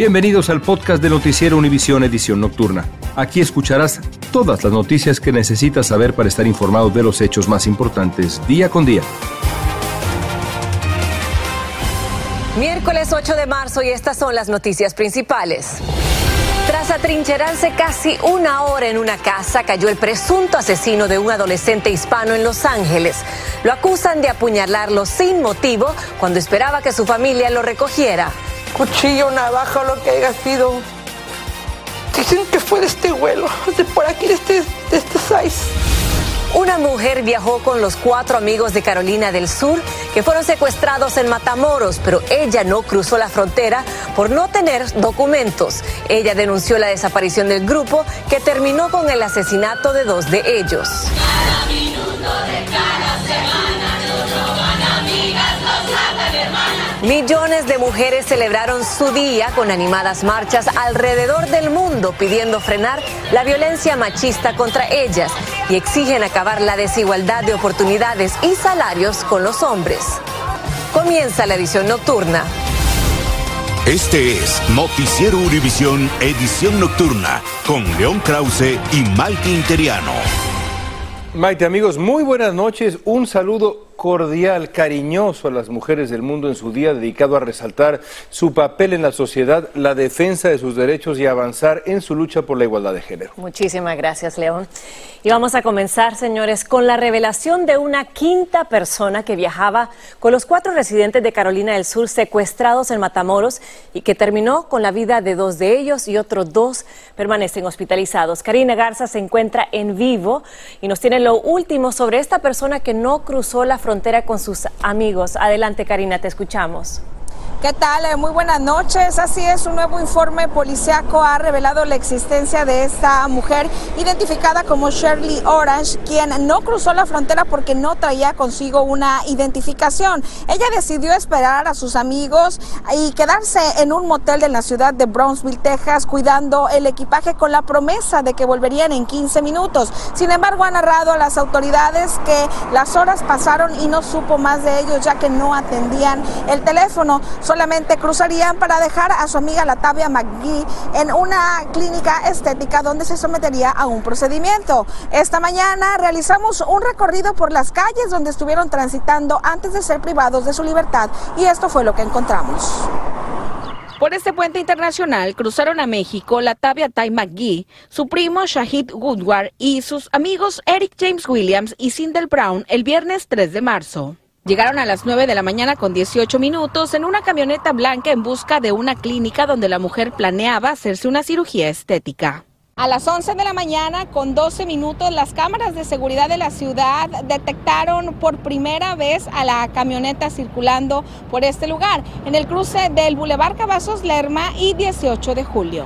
Bienvenidos al podcast de Noticiero Univisión Edición Nocturna. Aquí escucharás todas las noticias que necesitas saber para estar informado de los hechos más importantes día con día. Miércoles 8 de marzo y estas son las noticias principales. Tras atrincherarse casi una hora en una casa, cayó el presunto asesino de un adolescente hispano en Los Ángeles. Lo acusan de apuñalarlo sin motivo cuando esperaba que su familia lo recogiera. Cuchillo, navaja, lo que haya sido. Dicen que fue de este vuelo, de por aquí, de este, de este. Una mujer viajó con los cuatro amigos de Carolina del Sur que fueron secuestrados en Matamoros, pero ella no cruzó la frontera por no tener documentos. Ella denunció la desaparición del grupo que terminó con el asesinato de dos de ellos. Millones de mujeres celebraron su día con animadas marchas alrededor del mundo pidiendo frenar la violencia machista contra ellas y exigen acabar la desigualdad de oportunidades y salarios con los hombres. Comienza la edición nocturna. Este es Noticiero Univisión Edición Nocturna con León Krause y Mike Interiano. Maite, amigos, muy buenas noches. Un saludo cordial, cariñoso a las mujeres del mundo en su día dedicado a resaltar su papel en la sociedad, la defensa de sus derechos y avanzar en su lucha por la igualdad de género. Muchísimas gracias, León. Y vamos a comenzar, señores, con la revelación de una quinta persona que viajaba con los cuatro residentes de Carolina del Sur secuestrados en Matamoros y que terminó con la vida de dos de ellos y otros dos permanecen hospitalizados. Karina Garza se encuentra en vivo y nos tiene lo último sobre esta persona que no cruzó la frontera con sus amigos. Adelante, Karina, te escuchamos. ¿Qué tal? Eh, Muy buenas noches. Así es, un nuevo informe policiaco ha revelado la existencia de esta mujer identificada como Shirley Orange, quien no cruzó la frontera porque no traía consigo una identificación. Ella decidió esperar a sus amigos y quedarse en un motel de la ciudad de Brownsville, Texas, cuidando el equipaje con la promesa de que volverían en 15 minutos. Sin embargo, ha narrado a las autoridades que las horas pasaron y no supo más de ellos ya que no atendían el teléfono solamente cruzarían para dejar a su amiga Latavia McGee en una clínica estética donde se sometería a un procedimiento. Esta mañana realizamos un recorrido por las calles donde estuvieron transitando antes de ser privados de su libertad y esto fue lo que encontramos. Por este puente internacional cruzaron a México la Tabia Ty McGee, su primo Shahid Woodward y sus amigos Eric James Williams y Sindel Brown el viernes 3 de marzo. Llegaron a las 9 de la mañana con 18 minutos en una camioneta blanca en busca de una clínica donde la mujer planeaba hacerse una cirugía estética. A las 11 de la mañana, con 12 minutos, las cámaras de seguridad de la ciudad detectaron por primera vez a la camioneta circulando por este lugar, en el cruce del Boulevard Cavazos Lerma y 18 de julio.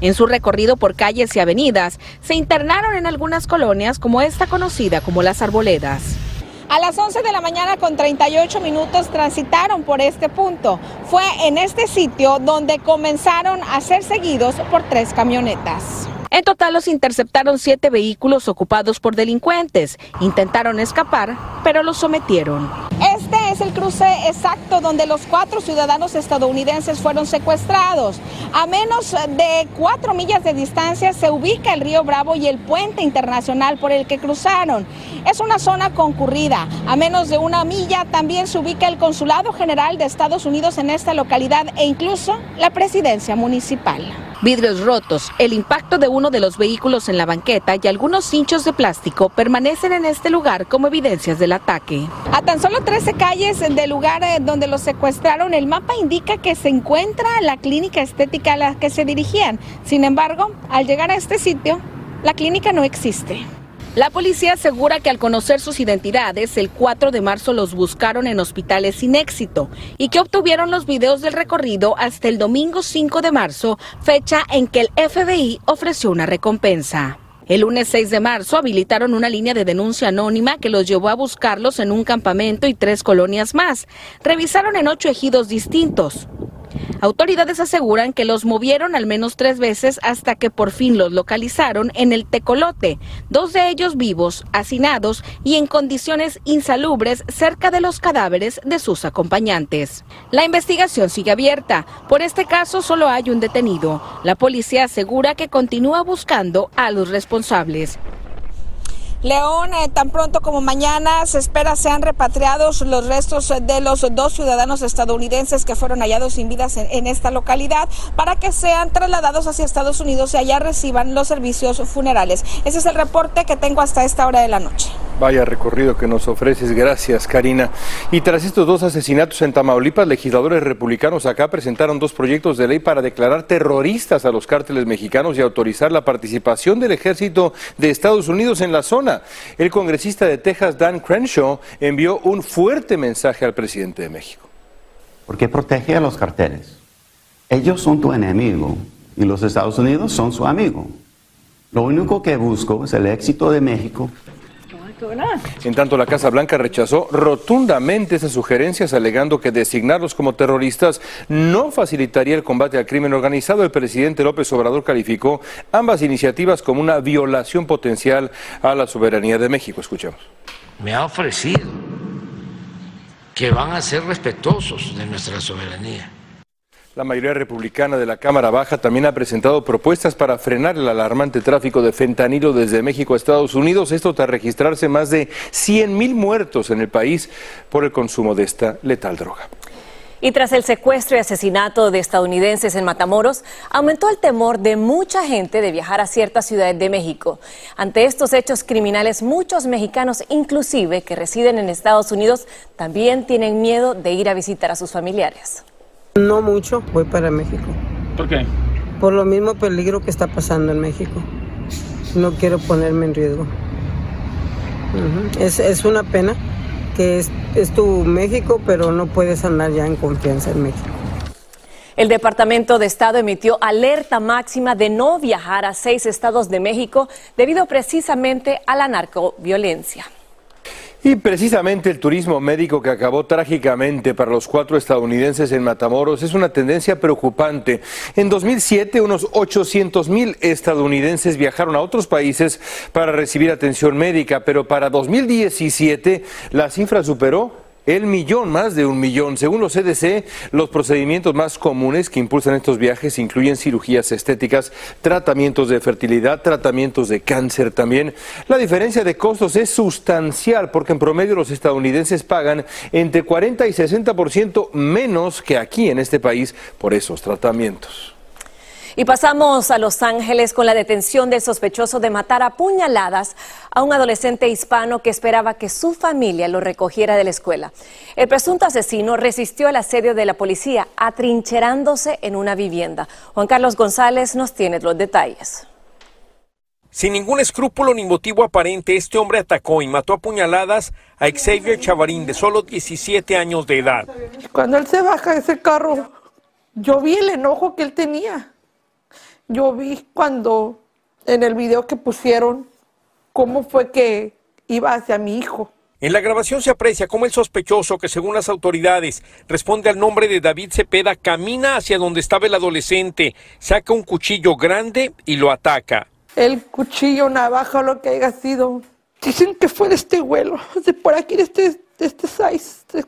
En su recorrido por calles y avenidas, se internaron en algunas colonias como esta conocida como Las Arboledas. A las 11 de la mañana con 38 minutos transitaron por este punto. Fue en este sitio donde comenzaron a ser seguidos por tres camionetas. En total los interceptaron siete vehículos ocupados por delincuentes. Intentaron escapar, pero los sometieron. Este es el cruce exacto donde los cuatro ciudadanos estadounidenses fueron secuestrados. A menos de cuatro millas de distancia se ubica el río Bravo y el puente internacional por el que cruzaron. Es una zona concurrida. A menos de una milla también se ubica el Consulado General de Estados Unidos en esta localidad e incluso la presidencia municipal. Vidrios rotos, el impacto de uno de los vehículos en la banqueta y algunos cinchos de plástico permanecen en este lugar como evidencias del ataque. A tan solo 13 calles del lugar eh, donde los secuestraron, el mapa indica que se encuentra la clínica estética a la que se dirigían. Sin embargo, al llegar a este sitio, la clínica no existe. La policía asegura que al conocer sus identidades, el 4 de marzo los buscaron en hospitales sin éxito y que obtuvieron los videos del recorrido hasta el domingo 5 de marzo, fecha en que el FBI ofreció una recompensa. El lunes 6 de marzo habilitaron una línea de denuncia anónima que los llevó a buscarlos en un campamento y tres colonias más. Revisaron en ocho ejidos distintos. Autoridades aseguran que los movieron al menos tres veces hasta que por fin los localizaron en el Tecolote, dos de ellos vivos, hacinados y en condiciones insalubres cerca de los cadáveres de sus acompañantes. La investigación sigue abierta. Por este caso solo hay un detenido. La policía asegura que continúa buscando a los responsables. León, eh, tan pronto como mañana se espera sean repatriados los restos de los dos ciudadanos estadounidenses que fueron hallados sin vidas en, esta localidad para que sean trasladados hacia Estados Unidos y allá reciban los servicios funerales. Ese es el reporte que tengo hasta esta hora de la noche. Vaya recorrido que nos ofreces, gracias Karina. Y tras estos dos asesinatos en Tamaulipas, legisladores republicanos acá presentaron dos proyectos de ley para declarar terroristas a los cárteles mexicanos y autorizar la participación del ejército de Estados Unidos en la zona. El congresista de Texas, Dan Crenshaw, envió un fuerte mensaje al presidente de México. Porque protege a los carteles. Ellos son tu enemigo y los Estados Unidos son su amigo. Lo único que busco es el éxito de México en tanto, la Casa Blanca rechazó rotundamente esas sugerencias, alegando que designarlos como terroristas no facilitaría el combate al crimen organizado. El presidente López Obrador calificó ambas iniciativas como una violación potencial a la soberanía de México. Escuchemos. Me ha ofrecido que van a ser respetuosos de nuestra soberanía la mayoría republicana de la Cámara Baja también ha presentado propuestas para frenar el alarmante tráfico de fentanilo desde México a Estados Unidos, esto tras registrarse más de 100 mil muertos en el país por el consumo de esta letal droga. Y tras el secuestro y asesinato de estadounidenses en Matamoros, aumentó el temor de mucha gente de viajar a ciertas ciudades de México. Ante estos hechos criminales, muchos mexicanos, inclusive que residen en Estados Unidos, también tienen miedo de ir a visitar a sus familiares. No mucho, voy para México. ¿Por qué? Por lo mismo peligro que está pasando en México. No quiero ponerme en riesgo. es, una pena que es, es tu México, pero no puedes andar ya en confianza en México. El Departamento de Estado emitió alerta máxima de no viajar a seis estados de México debido precisamente a la narcoviolencia. Y precisamente el turismo médico que acabó trágicamente para los cuatro estadounidenses en Matamoros es una tendencia preocupante. En 2007, unos 800 mil estadounidenses viajaron a otros países para recibir atención médica, pero para 2017 la cifra superó el millón, más de un millón. Según los CDC, los procedimientos más comunes que impulsan estos viajes incluyen cirugías estéticas, tratamientos de fertilidad, tratamientos de cáncer también. La diferencia de costos es sustancial porque en promedio los estadounidenses pagan entre 40 y 60% menos que aquí en este país por esos tratamientos. Y pasamos a Los Ángeles con la detención del sospechoso de matar a puñaladas a un adolescente hispano que esperaba que su familia lo recogiera de la escuela. El presunto asesino resistió el asedio de la policía, atrincherándose en una vivienda. Juan Carlos González nos tiene los detalles. Sin ningún escrúpulo ni motivo aparente, este hombre atacó y mató a puñaladas a Xavier Chavarín, de solo 17 años de edad. Cuando él se baja de ese carro, yo vi el enojo que él tenía yo vi cuando en el video que pusieron cómo fue que iba hacia mi hijo. En la grabación se aprecia cómo el sospechoso, que según las autoridades responde al nombre de David Cepeda, camina hacia donde estaba el adolescente, saca un cuchillo grande y lo ataca. El cuchillo, navaja o lo que haya sido. Dicen que fue de este vuelo, de por aquí, de este, de este size,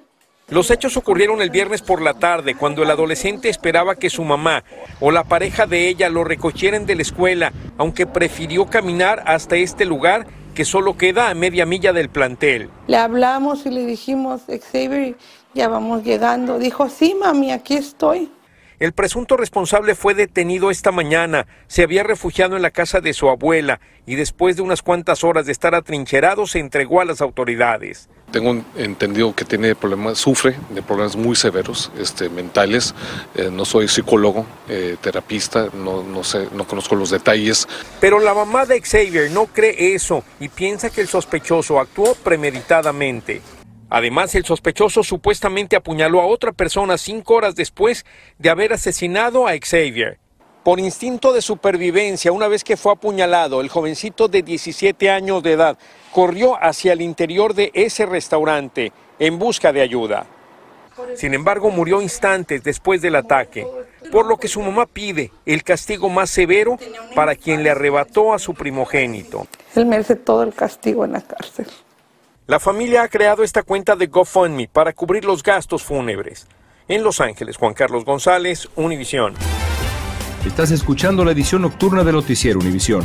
Los hechos ocurrieron el viernes por la tarde, cuando el adolescente esperaba que su mamá o la pareja de ella lo recogieran de la escuela, aunque prefirió caminar hasta este lugar que solo queda a media milla del plantel. Le hablamos y le dijimos, Xavier, ya vamos llegando. Dijo, sí, mami, aquí estoy. El presunto responsable fue detenido esta mañana. Se había refugiado en la casa de su abuela y después de unas cuantas horas de estar atrincherado se entregó a las autoridades. Tengo entendido que tiene problemas, sufre de problemas muy severos, este, mentales. Eh, no soy psicólogo, eh, terapista, no, no sé, no conozco los detalles. Pero la mamá de Xavier no cree eso y piensa que el sospechoso actuó premeditadamente. Además, el sospechoso supuestamente apuñaló a otra persona cinco horas después de haber asesinado a Xavier. Por instinto de supervivencia, una vez que fue apuñalado, el jovencito de 17 años de edad corrió hacia el interior de ese restaurante en busca de ayuda. Sin embargo, murió instantes después del ataque, por lo que su mamá pide el castigo más severo para quien le arrebató a su primogénito. Él merece todo el castigo en la cárcel. La familia ha creado esta cuenta de GoFundMe para cubrir los gastos fúnebres. En Los Ángeles, Juan Carlos González, Univisión. Estás escuchando la edición nocturna de Noticiero Univisión.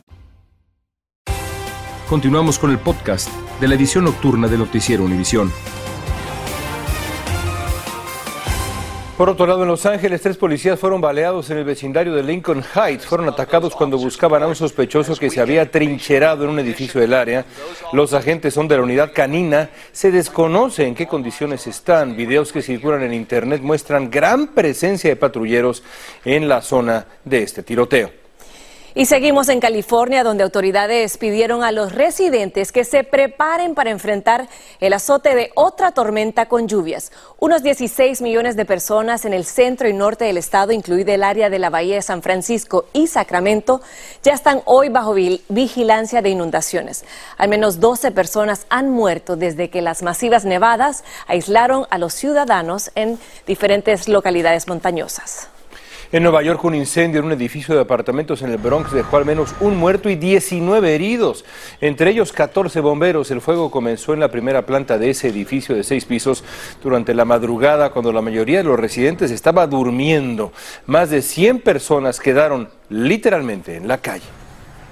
Continuamos con el podcast de la edición nocturna de Noticiero Univisión. Por otro lado, en Los Ángeles, tres policías fueron baleados en el vecindario de Lincoln Heights. Fueron atacados cuando buscaban a un sospechoso que se había trincherado en un edificio del área. Los agentes son de la unidad canina. Se desconoce en qué condiciones están. Videos que circulan en Internet muestran gran presencia de patrulleros en la zona de este tiroteo. Y seguimos en California, donde autoridades pidieron a los residentes que se preparen para enfrentar el azote de otra tormenta con lluvias. Unos 16 millones de personas en el centro y norte del estado, incluida el área de la Bahía de San Francisco y Sacramento, ya están hoy bajo vigilancia de inundaciones. Al menos 12 personas han muerto desde que las masivas nevadas aislaron a los ciudadanos en diferentes localidades montañosas. En Nueva York, un incendio en un edificio de apartamentos en el Bronx dejó al menos un muerto y 19 heridos, entre ellos 14 bomberos. El fuego comenzó en la primera planta de ese edificio de seis pisos durante la madrugada, cuando la mayoría de los residentes estaba durmiendo. Más de 100 personas quedaron literalmente en la calle.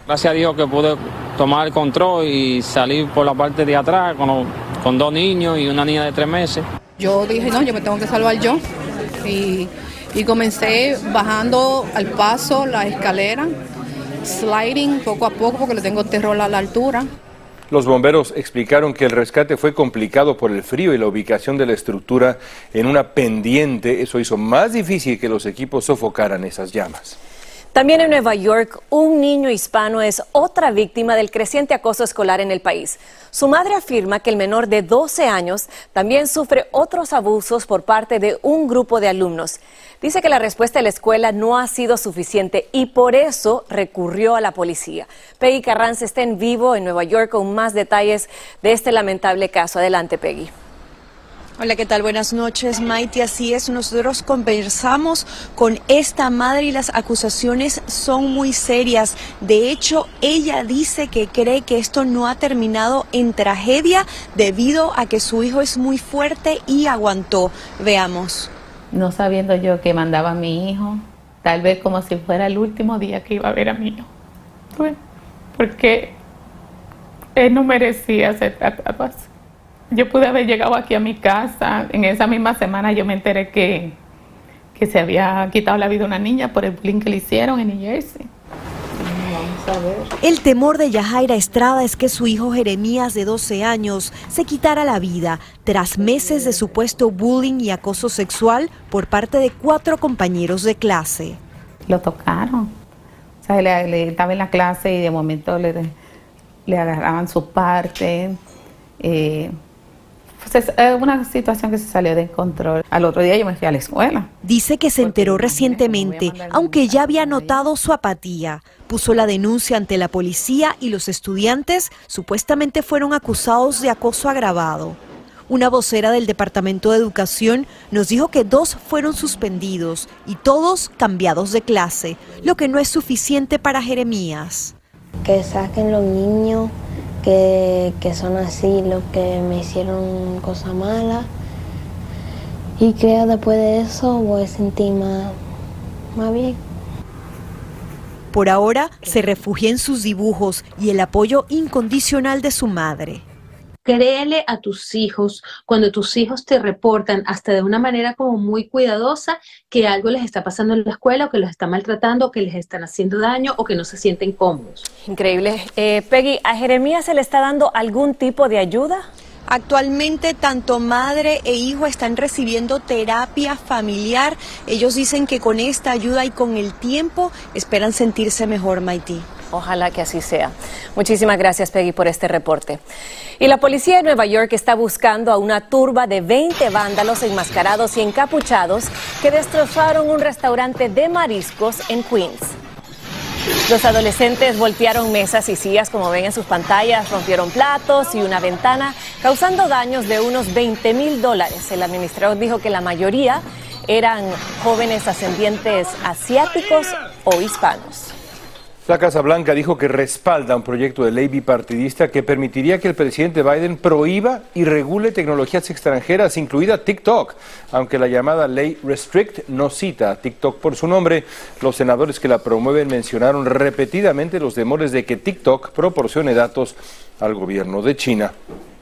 Gracias a Dios que pude tomar el control y salir por la parte de atrás con, con dos niños y una niña de tres meses. Yo dije, no, yo me tengo que salvar yo. Y y comencé bajando al paso la escalera, sliding poco a poco porque le tengo terror a la altura. Los bomberos explicaron que el rescate fue complicado por el frío y la ubicación de la estructura en una pendiente. Eso hizo más difícil que los equipos sofocaran esas llamas. También en Nueva York, un niño hispano es otra víctima del creciente acoso escolar en el país. Su madre afirma que el menor de 12 años también sufre otros abusos por parte de un grupo de alumnos. Dice que la respuesta de la escuela no ha sido suficiente y por eso recurrió a la policía. Peggy Carranza está en vivo en Nueva York con más detalles de este lamentable caso. Adelante, Peggy. Hola, ¿qué tal? Buenas noches, Maite. Así es, nosotros conversamos con esta madre y las acusaciones son muy serias. De hecho, ella dice que cree que esto no ha terminado en tragedia debido a que su hijo es muy fuerte y aguantó. Veamos. No sabiendo yo que mandaba a mi hijo, tal vez como si fuera el último día que iba a ver a mi hijo. porque él no merecía ser tratado así. Yo pude haber llegado aquí a mi casa. En esa misma semana yo me enteré que, que se había quitado la vida una niña por el bullying que le hicieron en New Jersey. El temor de Yajaira Estrada es que su hijo Jeremías, de 12 años, se quitara la vida tras meses de supuesto bullying y acoso sexual por parte de cuatro compañeros de clase. Lo tocaron. O sea, le, estaba en la clase y de momento le, le agarraban su parte. Eh, pues es una situación que se salió de control. Al otro día yo me fui a la escuela. Dice que se enteró recientemente, aunque ya había notado su apatía. Puso la denuncia ante la policía y los estudiantes supuestamente fueron acusados de acoso agravado. Una vocera del Departamento de Educación nos dijo que dos fueron suspendidos y todos cambiados de clase, lo que no es suficiente para Jeremías. Que saquen los niños que, son así, los que me hicieron cosas malas. Y creo después de eso voy a sentir más, más bien. Por ahora se refugia en sus dibujos y el apoyo incondicional de su madre. Créele a tus hijos cuando tus hijos te reportan hasta de una manera como muy cuidadosa que algo les está pasando en la escuela o que los está maltratando o que les están haciendo daño o que no se sienten cómodos. Increíble. Eh, Peggy, ¿a Jeremías se le está dando algún tipo de ayuda? Actualmente tanto madre e hijo están recibiendo terapia familiar. Ellos dicen que con esta ayuda y con el tiempo esperan sentirse mejor, Maití. Ojalá que así sea. Muchísimas gracias, Peggy, por este reporte. Y la policía de Nueva York está buscando a una turba de 20 vándalos enmascarados y encapuchados que destrozaron un restaurante de mariscos en Queens. Los adolescentes voltearon mesas y sillas, como ven en sus pantallas, rompieron platos y una ventana, causando daños de unos 20 mil dólares. El administrador dijo que la mayoría eran jóvenes ascendientes asiáticos o hispanos. La Casa Blanca dijo que respalda un proyecto de ley bipartidista que permitiría que el presidente Biden prohíba y regule tecnologías extranjeras, incluida TikTok. Aunque la llamada ley Restrict no cita a TikTok por su nombre, los senadores que la promueven mencionaron repetidamente los temores de que TikTok proporcione datos al gobierno de China.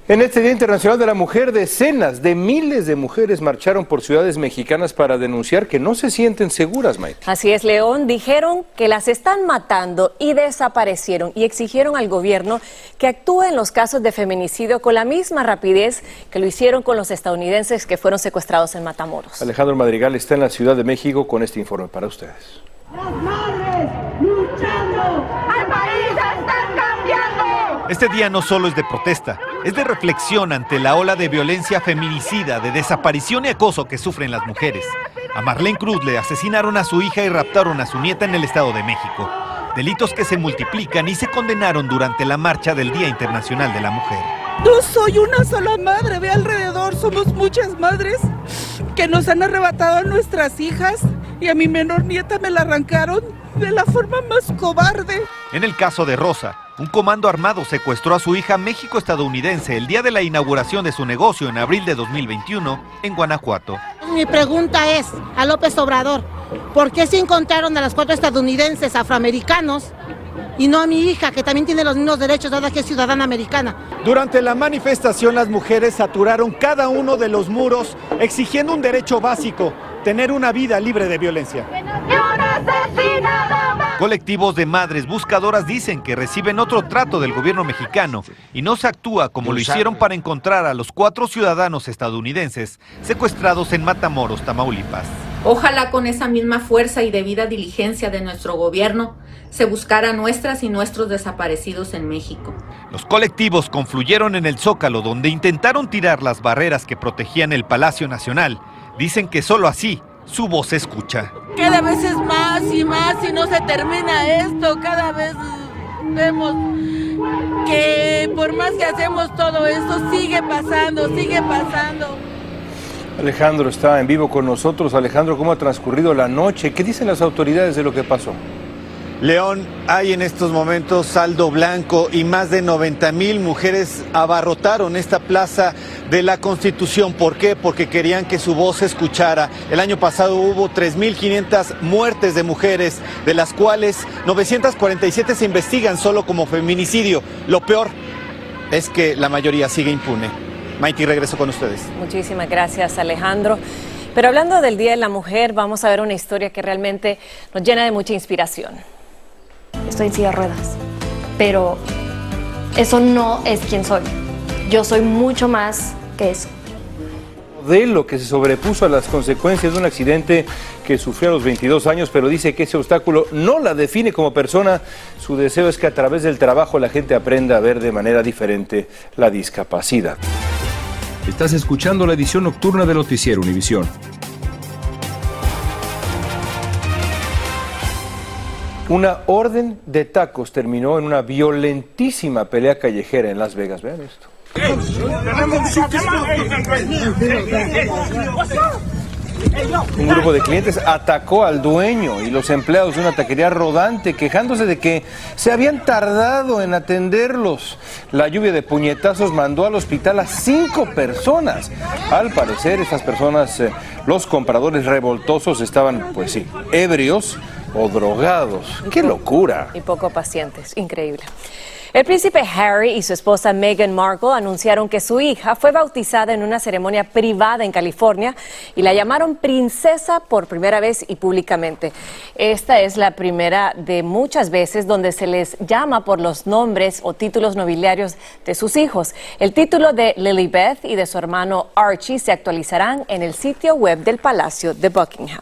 En este Día Internacional de la Mujer, decenas de miles de mujeres marcharon por ciudades mexicanas para denunciar que no se sienten seguras, Maite. Así es, León. Dijeron que las están matando y desaparecieron y exigieron al gobierno que actúe en los casos de feminicidio con la misma rapidez que lo hicieron con los estadounidenses que fueron secuestrados en Matamoros. Alejandro Madrigal está en la Ciudad de México con este informe para ustedes. Las madres luchando, al país están cambiando. Este día no solo es de protesta, es de reflexión ante la ola de violencia feminicida, de desaparición y acoso que sufren las mujeres. A Marlene Cruz le asesinaron a su hija y raptaron a su nieta en el Estado de México. Delitos que se multiplican y se condenaron durante la marcha del Día Internacional de la Mujer. No soy una sola madre, ve alrededor, somos muchas madres que nos han arrebatado a nuestras hijas y a mi menor nieta me la arrancaron de la forma más cobarde. En el caso de Rosa, un comando armado secuestró a su hija México-estadounidense el día de la inauguración de su negocio en abril de 2021 en Guanajuato. Mi pregunta es a López Obrador, ¿por qué se encontraron a las cuatro estadounidenses afroamericanos y no a mi hija, que también tiene los mismos derechos, dada que es ciudadana americana. Durante la manifestación, las mujeres saturaron cada uno de los muros exigiendo un derecho básico, tener una vida libre de violencia. Colectivos de madres buscadoras dicen que reciben otro trato del gobierno mexicano y no se actúa como lo hicieron para encontrar a los cuatro ciudadanos estadounidenses secuestrados en Matamoros, Tamaulipas. Ojalá con esa misma fuerza y debida diligencia de nuestro gobierno se buscara nuestras y nuestros desaparecidos en México. Los colectivos confluyeron en el Zócalo donde intentaron tirar las barreras que protegían el Palacio Nacional Dicen que solo así su voz se escucha. Cada vez es más y más y no se termina esto. Cada vez vemos que por más que hacemos todo esto, sigue pasando, sigue pasando. Alejandro está en vivo con nosotros. Alejandro, ¿cómo ha transcurrido la noche? ¿Qué dicen las autoridades de lo que pasó? León, hay en estos momentos saldo blanco y más de 90 mil mujeres abarrotaron esta plaza de la Constitución. ¿Por qué? Porque querían que su voz se escuchara. El año pasado hubo 3.500 muertes de mujeres, de las cuales 947 se investigan solo como feminicidio. Lo peor es que la mayoría sigue impune. Maiti, regreso con ustedes. Muchísimas gracias, Alejandro. Pero hablando del Día de la Mujer, vamos a ver una historia que realmente nos llena de mucha inspiración. Estoy en silla de ruedas, pero eso no es quien soy. Yo soy mucho más que eso modelo que se sobrepuso a las consecuencias de un accidente que sufrió a los 22 años, pero dice que ese obstáculo no la define como persona. Su deseo es que a través del trabajo la gente aprenda a ver de manera diferente la discapacidad. Estás escuchando la edición nocturna de Noticiero Univisión. Una orden de tacos terminó en una violentísima pelea callejera en Las Vegas. Vean esto. Un grupo de clientes atacó al dueño y los empleados de una taquería rodante quejándose de que se habían tardado en atenderlos. La lluvia de puñetazos mandó al hospital a cinco personas. Al parecer, estas personas, eh, los compradores revoltosos, estaban, pues sí, ebrios o drogados. ¡Qué locura! Y poco pacientes, increíble. El príncipe Harry y su esposa Meghan Markle anunciaron que su hija fue bautizada en una ceremonia privada en California y la llamaron princesa por primera vez y públicamente. Esta es la primera de muchas veces donde se les llama por los nombres o títulos nobiliarios de sus hijos. El título de Lilibeth y de su hermano Archie se actualizarán en el sitio web del Palacio de Buckingham.